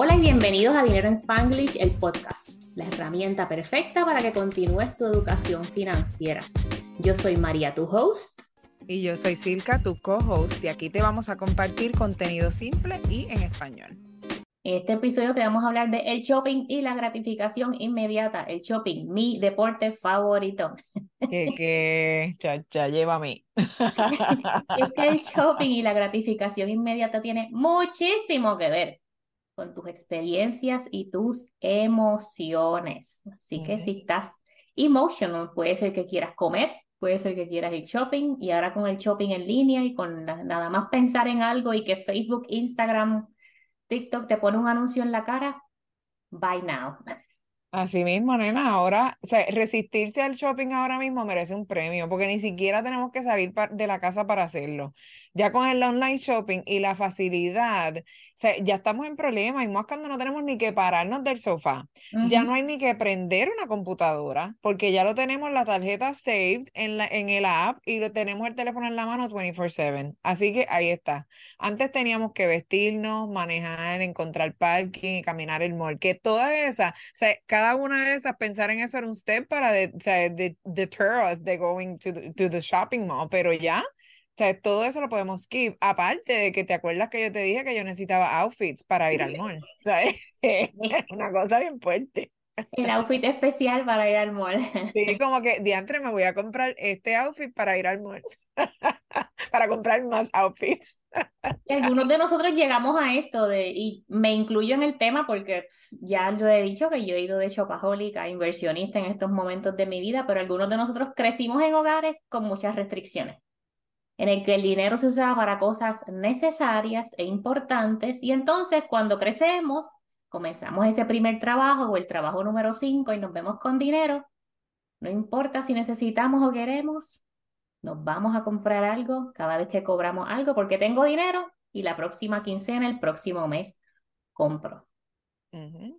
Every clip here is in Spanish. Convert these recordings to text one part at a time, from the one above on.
Hola y bienvenidos a Dinero en Spanglish, el podcast, la herramienta perfecta para que continúes tu educación financiera. Yo soy María, tu host. Y yo soy Silka, tu co-host, y aquí te vamos a compartir contenido simple y en español. En este episodio te vamos a hablar de el shopping y la gratificación inmediata. El shopping, mi deporte favorito. Que, que, chacha, llévame. es que el shopping y la gratificación inmediata tiene muchísimo que ver con tus experiencias y tus emociones. Así que si estás emotional, puede ser que quieras comer, puede ser que quieras ir shopping y ahora con el shopping en línea y con nada más pensar en algo y que Facebook, Instagram, TikTok te pone un anuncio en la cara, buy now. Así mismo, nena, ahora, o sea, resistirse al shopping ahora mismo merece un premio, porque ni siquiera tenemos que salir de la casa para hacerlo. Ya con el online shopping y la facilidad sea, ya estamos en problemas, y más cuando no tenemos ni que pararnos del sofá. Ya no hay ni que prender una computadora, porque ya lo tenemos la tarjeta saved en, la, en el app y lo tenemos el teléfono en la mano 24/7. Así que ahí está. Antes teníamos que vestirnos, manejar, encontrar parking y caminar el mall, que todas esas, o sea, cada una de esas, pensar en eso era un step para de, o sea, de, deter us de going to to the shopping mall, pero ya o sea, todo eso lo podemos skip. Aparte de que te acuerdas que yo te dije que yo necesitaba outfits para ir al mall. O sea, es una cosa bien fuerte. El outfit especial para ir al mall. Sí, como que diantre me voy a comprar este outfit para ir al mall. para comprar más outfits. Y algunos de nosotros llegamos a esto de, y me incluyo en el tema porque ya lo he dicho que yo he ido de shopaholic a inversionista en estos momentos de mi vida, pero algunos de nosotros crecimos en hogares con muchas restricciones en el que el dinero se usaba para cosas necesarias e importantes y entonces cuando crecemos, comenzamos ese primer trabajo o el trabajo número 5 y nos vemos con dinero, no importa si necesitamos o queremos, nos vamos a comprar algo cada vez que cobramos algo porque tengo dinero y la próxima quincena, el próximo mes, compro.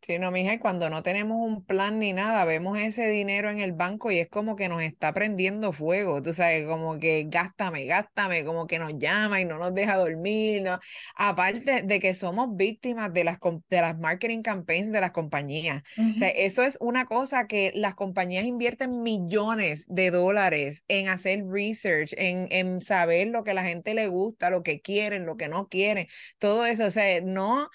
Sí, no, mija, y cuando no tenemos un plan ni nada, vemos ese dinero en el banco y es como que nos está prendiendo fuego, tú sabes, como que gástame, gástame, como que nos llama y no nos deja dormir, ¿no? Aparte de que somos víctimas de las, de las marketing campaigns de las compañías. O sea, eso es una cosa que las compañías invierten millones de dólares en hacer research, en, en saber lo que a la gente le gusta, lo que quieren, lo que no quieren, todo eso, o sea, no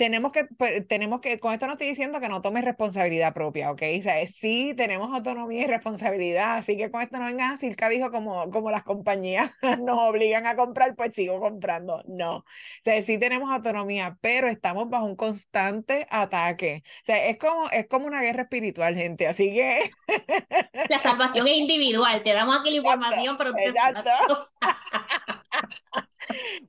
tenemos que, pues, tenemos que, con esto no estoy diciendo que no tomes responsabilidad propia, ¿ok? O sea, sí tenemos autonomía y responsabilidad, así que con esto no vengas a decir que dijo como, como las compañías nos obligan a comprar, pues sigo comprando. No, o sea, sí tenemos autonomía, pero estamos bajo un constante ataque. O sea, es como, es como una guerra espiritual, gente, así que... La salvación es individual, te damos aquí la información, pero... Exacto.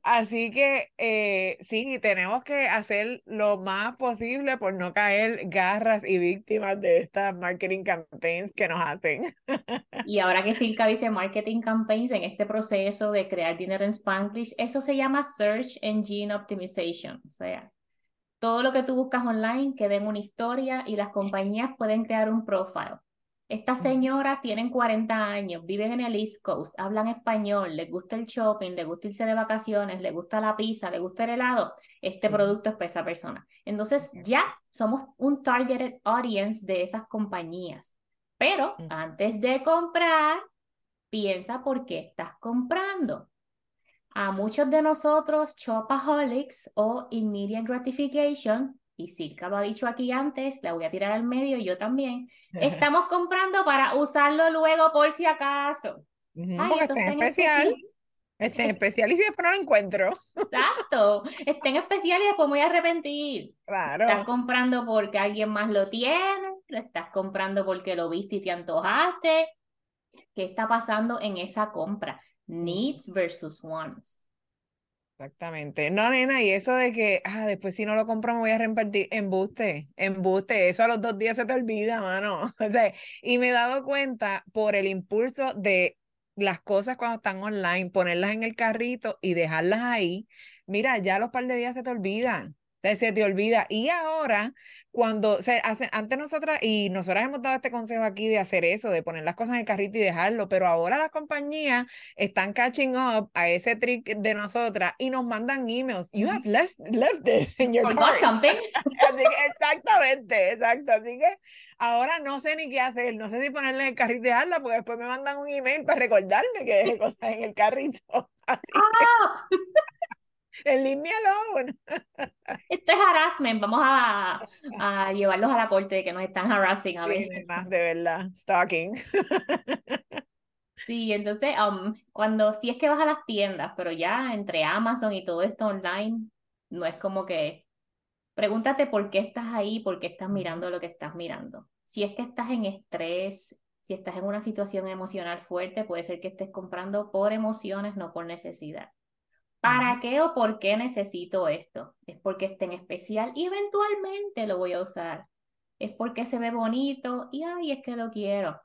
Así que eh, sí, tenemos que hacer lo más posible por no caer garras y víctimas de estas marketing campaigns que nos hacen. Y ahora que Silka dice marketing campaigns en este proceso de crear dinero en Spanglish, eso se llama Search Engine Optimization. O sea, todo lo que tú buscas online queda en una historia y las compañías pueden crear un profile estas señoras tienen 40 años, viven en el East Coast, hablan español, les gusta el shopping, les gusta irse de vacaciones, les gusta la pizza, les gusta el helado. Este producto es para esa persona. Entonces ya somos un targeted audience de esas compañías. Pero antes de comprar, piensa por qué estás comprando. A muchos de nosotros, shopaholics o immediate gratification, y Silka lo ha dicho aquí antes, la voy a tirar al medio y yo también, estamos comprando para usarlo luego por si acaso. porque está en especial. Está en especial y si después no lo encuentro. Exacto. Está en especial y después me voy a arrepentir. Claro. Estás comprando porque alguien más lo tiene, lo estás comprando porque lo viste y te antojaste. ¿Qué está pasando en esa compra? Needs versus wants. Exactamente. No, nena, y eso de que, ah, después si no lo compro me voy a repartir, embuste, embuste, eso a los dos días se te olvida, mano. O sea, y me he dado cuenta por el impulso de las cosas cuando están online, ponerlas en el carrito y dejarlas ahí. Mira, ya los par de días se te olvidan. Se te olvida. Y ahora, cuando se hace, antes nosotras, y nosotras hemos dado este consejo aquí de hacer eso, de poner las cosas en el carrito y dejarlo, pero ahora las compañías están catching up a ese trick de nosotras y nos mandan emails. You have left, left this in your Forgot something. exactamente, exacto. Así que ahora no sé ni qué hacer, no sé si ponerle en el carrito y dejarla, porque después me mandan un email para recordarme que deje cosas en el carrito. Así Ah, el leave me alone. Esto es harassment. Vamos a, a llevarlos a la corte de que nos están harassing a Sí, ver. nena, de verdad, stalking. Sí, entonces, um, cuando si es que vas a las tiendas, pero ya entre Amazon y todo esto online, no es como que pregúntate por qué estás ahí, por qué estás mirando lo que estás mirando. Si es que estás en estrés, si estás en una situación emocional fuerte, puede ser que estés comprando por emociones, no por necesidad. ¿Para qué o por qué necesito esto? Es porque está en especial y eventualmente lo voy a usar. Es porque se ve bonito y ay, es que lo quiero.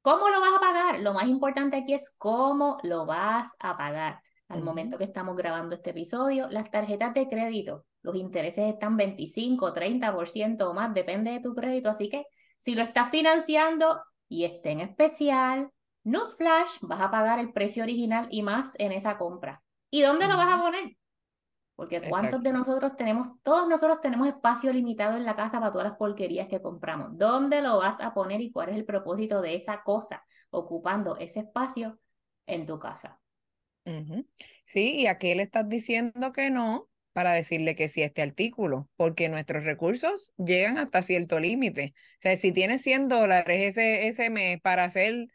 ¿Cómo lo vas a pagar? Lo más importante aquí es cómo lo vas a pagar. Al momento que estamos grabando este episodio, las tarjetas de crédito, los intereses están 25, 30% o más, depende de tu crédito. Así que si lo estás financiando y está en especial, Newsflash, vas a pagar el precio original y más en esa compra. ¿Y dónde lo vas a poner? Porque cuántos de nosotros tenemos, todos nosotros tenemos espacio limitado en la casa para todas las porquerías que compramos. ¿Dónde lo vas a poner y cuál es el propósito de esa cosa ocupando ese espacio en tu casa? Sí, y a qué le estás diciendo que no para decirle que sí a este artículo, porque nuestros recursos llegan hasta cierto límite. O sea, si tienes 100 dólares ese, ese mes para hacer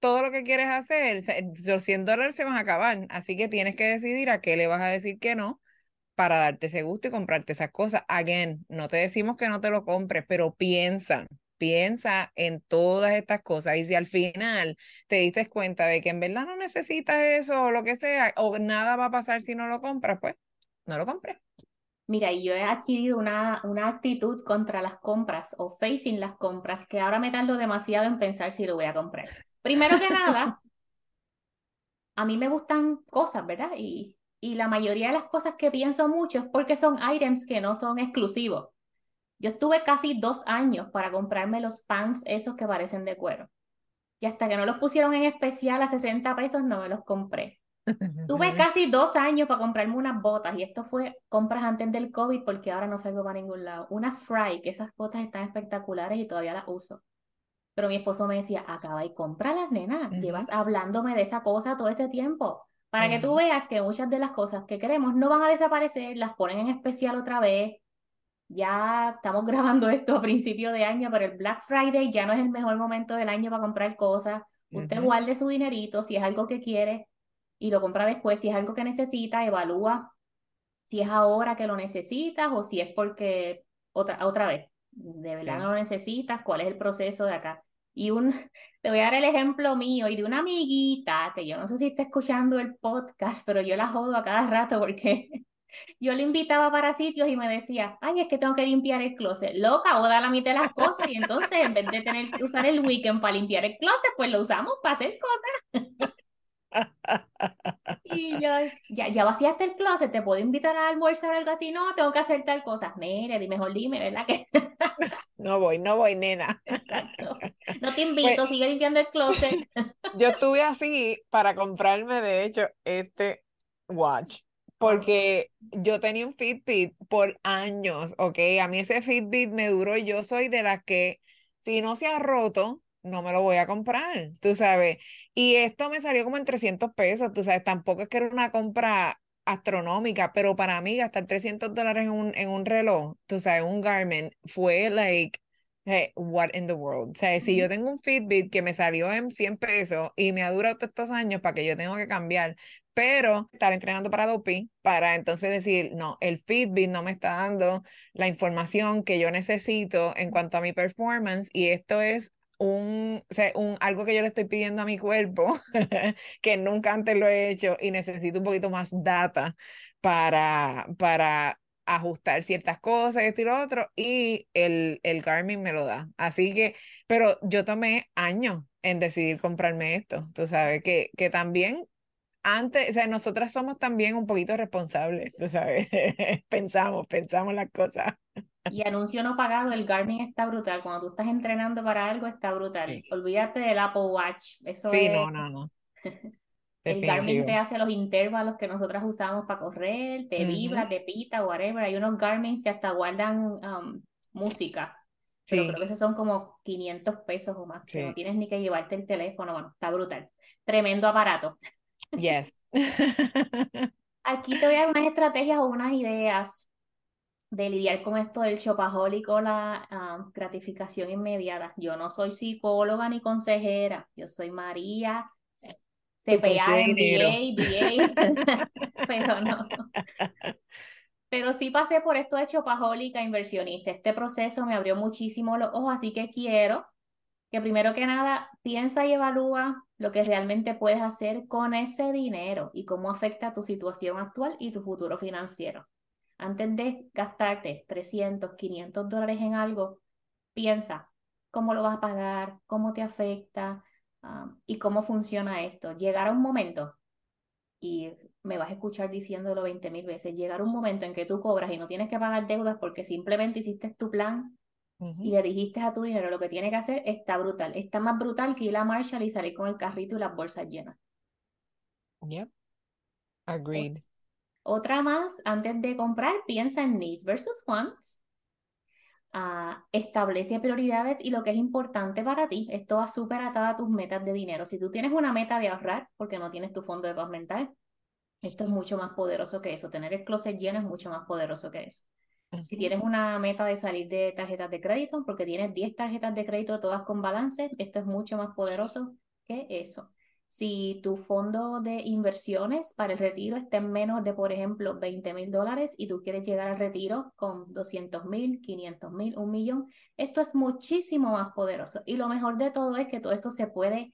todo lo que quieres hacer, los 100 dólares se van a acabar, así que tienes que decidir a qué le vas a decir que no para darte ese gusto y comprarte esas cosas. Again, no te decimos que no te lo compres, pero piensa, piensa en todas estas cosas. Y si al final te diste cuenta de que en verdad no necesitas eso o lo que sea, o nada va a pasar si no lo compras, pues no lo compres. Mira, y yo he adquirido una, una actitud contra las compras o facing las compras que ahora me tardo demasiado en pensar si lo voy a comprar. Primero que nada, a mí me gustan cosas, ¿verdad? Y, y la mayoría de las cosas que pienso mucho es porque son items que no son exclusivos. Yo estuve casi dos años para comprarme los pants esos que parecen de cuero. Y hasta que no los pusieron en especial a 60 pesos, no me los compré. Tuve casi dos años para comprarme unas botas y esto fue compras antes del COVID porque ahora no salgo para ningún lado. Una Fry, que esas botas están espectaculares y todavía las uso. Pero mi esposo me decía, acaba y cómpralas, nena. Ujú. Llevas hablándome de esa cosa todo este tiempo. Para que tú veas que muchas de las cosas que queremos no van a desaparecer, las ponen en especial otra vez. Ya estamos grabando esto a principio de año, pero el Black Friday ya no es el mejor momento del año para comprar cosas. Usted Ujú. guarde su dinerito si es algo que quiere y lo compra después. Si es algo que necesita, evalúa si es ahora que lo necesitas o si es porque otra, otra vez, de verdad Sí. no lo necesitas, cuál es el proceso de acá. Y un, te voy a dar el ejemplo mío y de una amiguita que yo no sé si está escuchando el podcast, pero yo la jodo a cada rato porque yo le invitaba para sitios y me decía, ay, es que tengo que limpiar el closet. Loca, o da la mitad de las cosas y entonces en vez de tener que usar el weekend para limpiar el closet, pues lo usamos para hacer cosas. Y yo, ya, ya vaciaste el closet, te puedo invitar a almorzar o algo así. No, tengo que hacer tal cosa. Mire, mejor dime, ¿verdad? Que No voy, no voy, nena. exacto. No te Pues invito, sigue limpiando el closet. yo estuve así para comprarme, de hecho, este watch. Porque yo tenía un Fitbit por años, ¿ok? A mí ese Fitbit me duró, yo soy de las que si no se ha roto, no me lo voy a comprar, tú sabes. Y esto me salió como en 300 pesos, tú sabes, tampoco es que era una compra astronómica, pero para mí gastar 300 dólares en un, en un reloj, tú sabes, un Garmin, fue like, hey, what in the world. O sea, si yo tengo un Fitbit que me salió en 100 pesos y me ha durado todos estos años para que yo tengo que cambiar, pero estar entrenando para doping, para entonces decir, no, el Fitbit no me está dando la información que yo necesito en cuanto a mi performance y esto es un, o sea, un, algo que yo le estoy pidiendo a mi cuerpo que nunca antes lo he hecho y necesito un poquito más data para, para ajustar ciertas cosas, esto y lo otro, y el, el Garmin me lo da. Así que, pero yo tomé años en decidir comprarme esto, tú sabes, que, que también antes, o sea, nosotras somos también un poquito responsables, tú sabes, pensamos, pensamos las cosas. Y anuncio no pagado, el Garmin está brutal. Cuando tú estás entrenando para algo, está brutal. Olvídate del Apple Watch. Eso sí, no, no, no. el Garmin te hace los intervalos que nosotras usamos para correr, te vibra, te pita, whatever. Hay unos Garmin que hasta guardan um, música. Pero creo que esos son como 500 pesos o más. no tienes ni que llevarte el teléfono. Bueno, está brutal. Tremendo aparato. Yes. Aquí te voy a dar unas estrategias o unas ideas de lidiar con esto del o la ah, gratificación inmediata. Yo no soy psicóloga ni consejera, yo soy María, CPA, MBA, BA, pero no. Pero sí pasé por esto de chopajólica inversionista. Este proceso me abrió muchísimo los ojos, así que quiero que primero que nada piensa y evalúa lo que realmente puedes hacer con ese dinero y cómo afecta tu situación actual y tu futuro financiero. Antes de gastarte 300, 500 dólares en algo, piensa cómo lo vas a pagar, cómo te afecta um, y cómo funciona esto. Llegar a un momento, y me vas a escuchar diciéndolo 20 mil veces, llegar a un momento en que tú cobras y no tienes que pagar deudas porque simplemente hiciste tu plan y le dijiste a tu dinero lo que tiene que hacer, está brutal. Está más brutal que ir a Marshall y salir con el carrito y las bolsas llenas. Yep. Agreed. Otra más, antes de comprar, piensa en needs versus wants. Ah, establece prioridades y lo que es importante para ti. Esto va súper atado a tus metas de dinero. Si tú tienes una meta de ahorrar porque no tienes tu fondo de paz mental, esto es mucho más poderoso que eso. Tener el closet lleno es mucho más poderoso que eso. Si tienes una meta de salir de tarjetas de crédito, porque tienes 10 tarjetas de crédito todas con balance, esto es mucho más poderoso que eso. Si tu fondo de inversiones para el retiro está en menos de, por ejemplo, 20 mil dólares y tú quieres llegar al retiro con 200 mil, 500 mil, un millón, esto es muchísimo más poderoso. Y lo mejor de todo es que todo esto se puede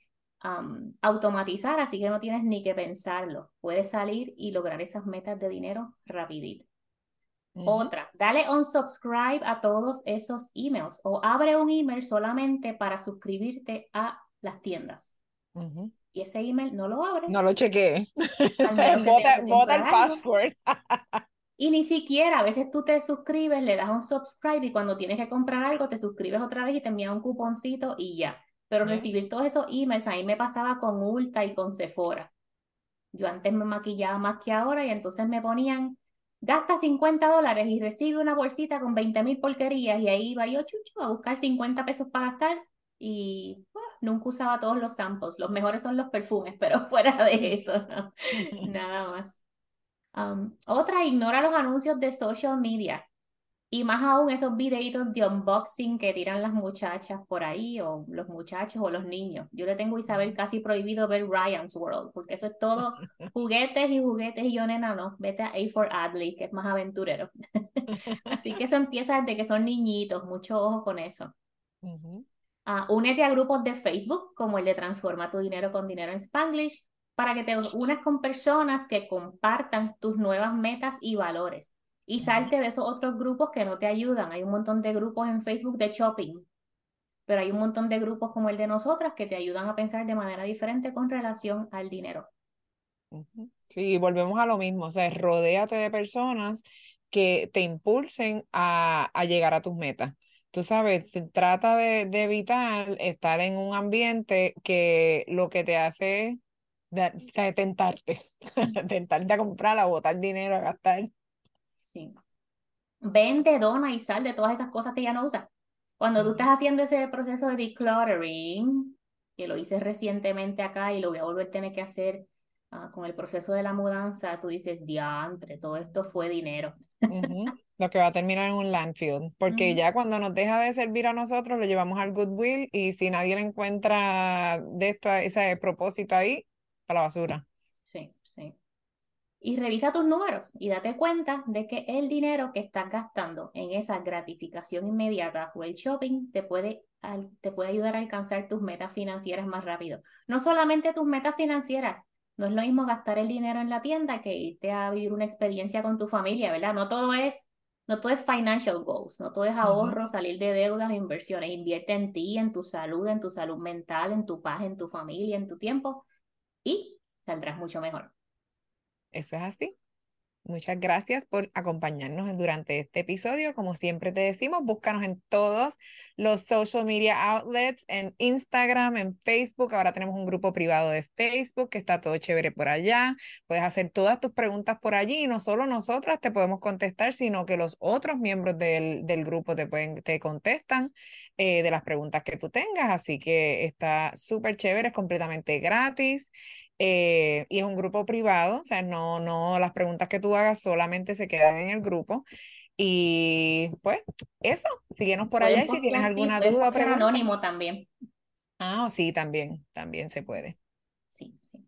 automatizar, así que no tienes ni que pensarlo. Puedes salir y lograr esas metas de dinero rapidito. Otra, dale un subscribe a todos esos emails o abre un email solamente para suscribirte a las tiendas. Y ese email no lo abre. No lo chequeé. Bota el password. y ni siquiera, a veces tú te suscribes, le das un subscribe y cuando tienes que comprar algo te suscribes otra vez y te envían un cuponcito y ya. Pero recibir todos esos emails, a mí me pasaba con Ulta y con Sephora. Yo antes me maquillaba más que ahora y entonces me ponían gasta 50 dólares y recibe una bolsita con 20 mil porquerías y ahí iba yo chucho a buscar 50 pesos para gastar y nunca usaba todos los samples. Los mejores son los perfumes, pero fuera de eso, nada más. Um, otra, ignora los anuncios de social media. Y más aún esos videitos de unboxing que tiran las muchachas por ahí, o los muchachos o los niños. Yo le tengo a Isabel casi prohibido ver Ryan's World, porque eso es todo juguetes y juguetes y yo, nena, no, vete a A for Adley, que es más aventurero. Así que eso empieza desde que son niñitos, mucho ojo con eso. Ah, únete a grupos de Facebook, como el de Transforma tu dinero con dinero en Spanglish, para que te unas con personas que compartan tus nuevas metas y valores y salte de esos otros grupos que no te ayudan. Hay un montón de grupos en Facebook de shopping, pero hay un montón de grupos como el de nosotras que te ayudan a pensar de manera diferente con relación al dinero. Sí, volvemos a lo mismo, o sea, rodéate de personas que te impulsen a, a llegar a tus metas. Tú sabes, trata de, de, evitar estar en un ambiente que lo que te hace es tentarte, tentarte a comprar, a botar dinero, a gastar. Sí. Vende, dona y sal de todas esas cosas que ya no usa. Cuando tú estás haciendo ese proceso de decluttering, que lo hice recientemente acá y lo voy a volver a tener que hacer ah, con el proceso de la mudanza, tú dices, diantre, todo esto fue dinero. Lo que va a terminar en un landfill, porque ya cuando nos deja de servir a nosotros, lo llevamos al Goodwill y si nadie le encuentra de esto, ese propósito ahí, a la basura. Sí, sí y revisa tus números y date cuenta de que el dinero que estás gastando en esa gratificación inmediata o el shopping te puede, te puede ayudar a alcanzar tus metas financieras más rápido. No solamente tus metas financieras, no es lo mismo gastar el dinero en la tienda que irte a vivir una experiencia con tu familia, ¿verdad? No todo es, no todo es financial goals, no todo es ahorro, salir de deudas, inversiones. Invierte en ti, en tu salud, en tu salud mental, en tu paz, en tu familia, en tu tiempo y saldrás mucho mejor. Eso es así. Muchas gracias por acompañarnos durante este episodio. Como siempre te decimos, búscanos en todos los social media outlets, en Instagram, en Facebook. Ahora tenemos un grupo privado de Facebook que está todo chévere por allá. Puedes hacer todas tus preguntas por allí y no solo nosotras te podemos contestar, sino que los otros miembros del, del grupo te, pueden, te contestan eh, de las preguntas que tú tengas. Así que está súper chévere, es completamente gratis. Eh, y es un grupo privado, o sea, no, no, las preguntas que tú hagas solamente se quedan en el grupo. Y pues eso, síguenos por allá y si tienes alguna duda o pregunta. anónimo también. Ah, sí, también, también se puede. Sí, sí.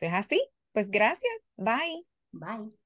Es así, pues gracias, bye. Bye.